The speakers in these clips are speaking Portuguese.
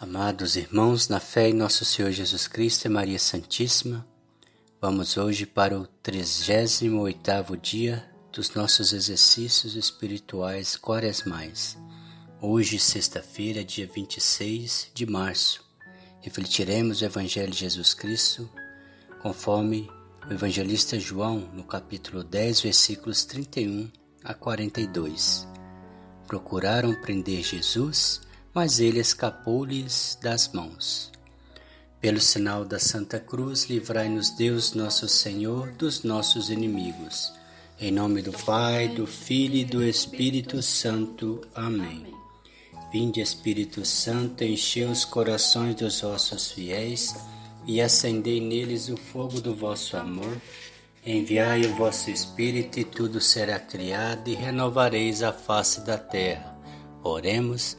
Amados irmãos, na fé em nosso Senhor Jesus Cristo e Maria Santíssima, vamos hoje para o 38º dia dos nossos exercícios espirituais quaresmais. Hoje, sexta-feira, dia 26 de março, refletiremos o Evangelho de Jesus Cristo conforme o evangelista João, no capítulo 10, versículos 31 a 42. Procuraram prender Jesus, mas ele escapou-lhes das mãos. Pelo sinal da Santa Cruz, livrai-nos Deus nosso Senhor dos nossos inimigos. Em nome do Pai, do Filho e do Espírito Santo. Amém. Vinde, Espírito Santo, enchei os corações dos vossos fiéis e acendei neles o fogo do vosso amor. Enviai o vosso Espírito e tudo será criado e renovareis a face da terra. Oremos.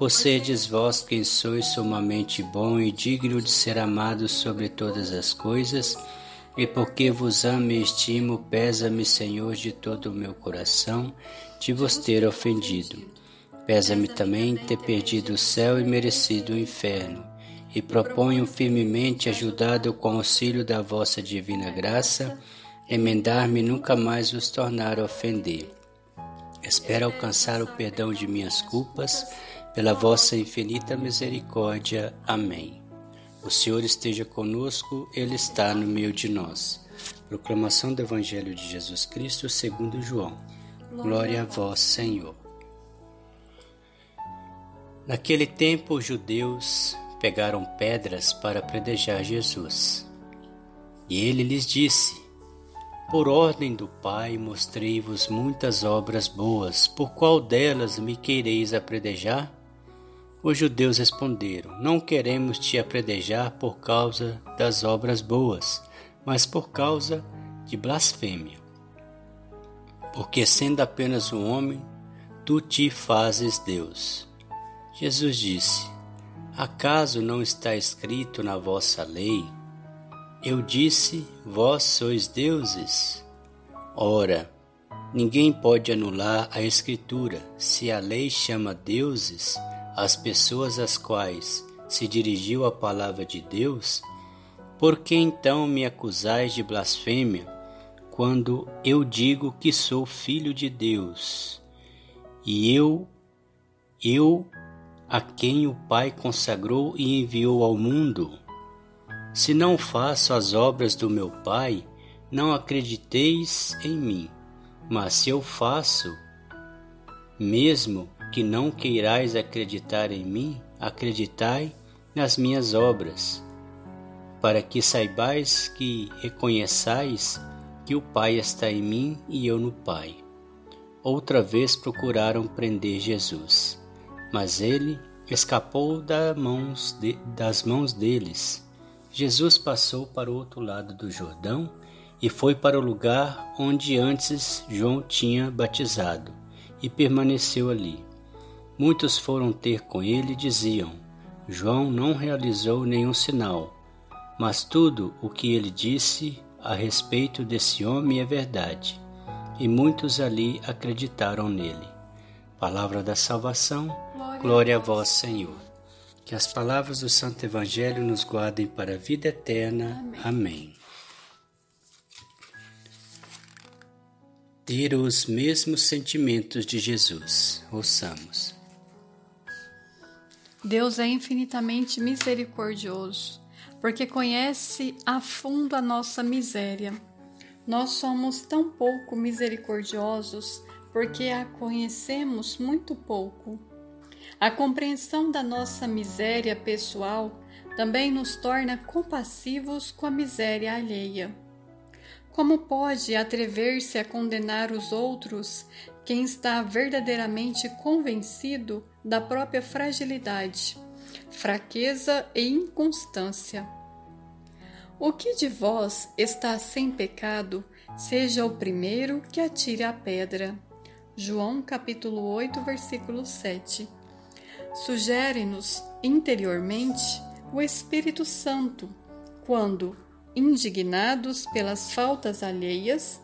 possedes vós quem sois sumamente bom e digno de ser amado sobre todas as coisas, e porque vos amo e estimo, pesa-me, Senhor, de todo o meu coração, de vos ter ofendido. Pesa-me também ter perdido o céu e merecido o inferno e proponho firmemente, ajudado com o auxílio da vossa divina graça, emendar-me nunca mais vos tornar a ofender. Espero alcançar o perdão de minhas culpas, pela vossa infinita misericórdia. Amém. O Senhor esteja conosco, Ele está no meio de nós. Proclamação do Evangelho de Jesus Cristo segundo João. Glória a vós, Senhor. Naquele tempo, os judeus pegaram pedras para predejar Jesus. E ele lhes disse: Por ordem do Pai mostrei-vos muitas obras boas, por qual delas me quereis apredejar? Os judeus responderam: Não queremos te apredejar por causa das obras boas, mas por causa de blasfêmia. Porque sendo apenas um homem, tu te fazes Deus. Jesus disse: Acaso não está escrito na vossa lei? Eu disse: Vós sois deuses. Ora, ninguém pode anular a Escritura se a lei chama deuses as pessoas às quais se dirigiu a palavra de Deus. Por que então me acusais de blasfêmia quando eu digo que sou filho de Deus? E eu, eu a quem o Pai consagrou e enviou ao mundo. Se não faço as obras do meu Pai, não acrediteis em mim. Mas se eu faço, mesmo que não queirais acreditar em mim, acreditai nas minhas obras, para que saibais que reconheçais que o Pai está em mim e eu no Pai. Outra vez procuraram prender Jesus mas ele escapou das mãos, de, das mãos deles. Jesus passou para o outro lado do Jordão e foi para o lugar onde antes João tinha batizado e permaneceu ali. Muitos foram ter com ele e diziam: João não realizou nenhum sinal, mas tudo o que ele disse a respeito desse homem é verdade. E muitos ali acreditaram nele. Palavra da salvação Glória a vós, Senhor. Que as palavras do Santo Evangelho nos guardem para a vida eterna. Amém. Amém. Ter os mesmos sentimentos de Jesus. Ouçamos. Deus é infinitamente misericordioso, porque conhece a fundo a nossa miséria. Nós somos tão pouco misericordiosos porque a conhecemos muito pouco. A compreensão da nossa miséria pessoal também nos torna compassivos com a miséria alheia. Como pode atrever-se a condenar os outros quem está verdadeiramente convencido da própria fragilidade, fraqueza e inconstância? O que de vós está sem pecado, seja o primeiro que atire a pedra. João capítulo 8, versículo 7. Sugere-nos interiormente o Espírito Santo quando, indignados pelas faltas alheias,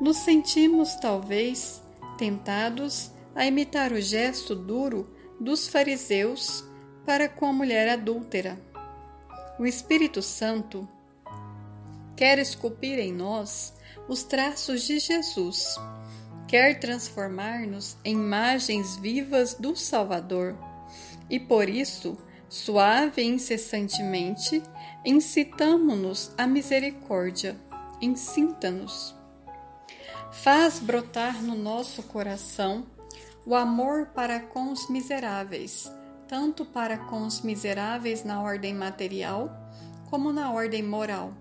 nos sentimos talvez tentados a imitar o gesto duro dos fariseus para com a mulher adúltera. O Espírito Santo quer esculpir em nós os traços de Jesus, quer transformar-nos em imagens vivas do Salvador, e por isso, suave e incessantemente, incitamo-nos à misericórdia, incinta-nos. Faz brotar no nosso coração o amor para com os miseráveis, tanto para com os miseráveis na ordem material como na ordem moral,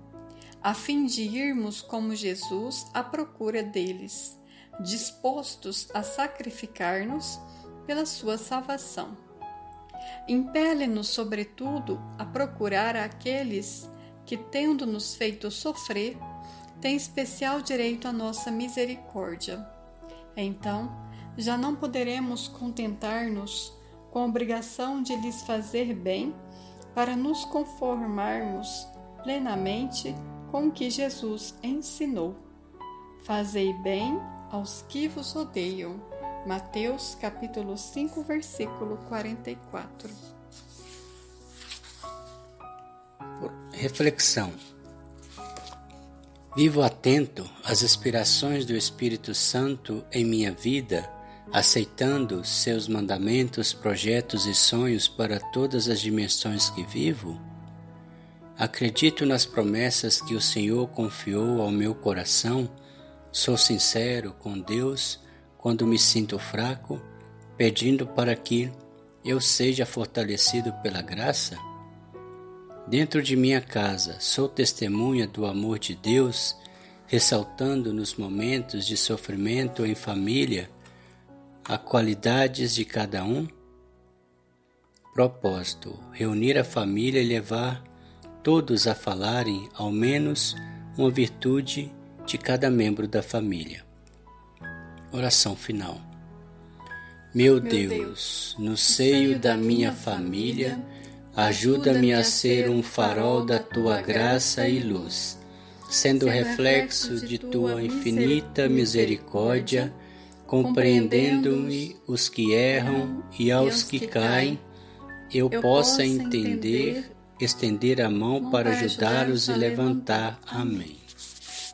a fim de irmos como Jesus à procura deles, dispostos a sacrificar-nos pela sua salvação. Impele-nos, sobretudo, a procurar aqueles que, tendo-nos feito sofrer, têm especial direito à nossa misericórdia. Então, já não poderemos contentar-nos com a obrigação de lhes fazer bem para nos conformarmos plenamente com o que Jesus ensinou. Fazei bem aos que vos odeiam. Mateus capítulo 5, versículo 44. Reflexão. Vivo atento às inspirações do Espírito Santo em minha vida aceitando seus mandamentos, projetos e sonhos para todas as dimensões que vivo? Acredito nas promessas que o Senhor confiou ao meu coração. Sou sincero com Deus quando me sinto fraco, pedindo para que eu seja fortalecido pela graça? Dentro de minha casa, sou testemunha do amor de Deus, ressaltando nos momentos de sofrimento em família a qualidades de cada um? Propósito: reunir a família e levar todos a falarem ao menos uma virtude de cada membro da família. Oração final. Meu, Meu Deus, Deus, no seio da minha família, ajuda-me a ser um farol da tua graça e luz, sendo reflexo de tua infinita misericórdia compreendendo-me os que erram e aos que caem, eu possa entender, estender a mão para ajudá-los e levantar. Amém.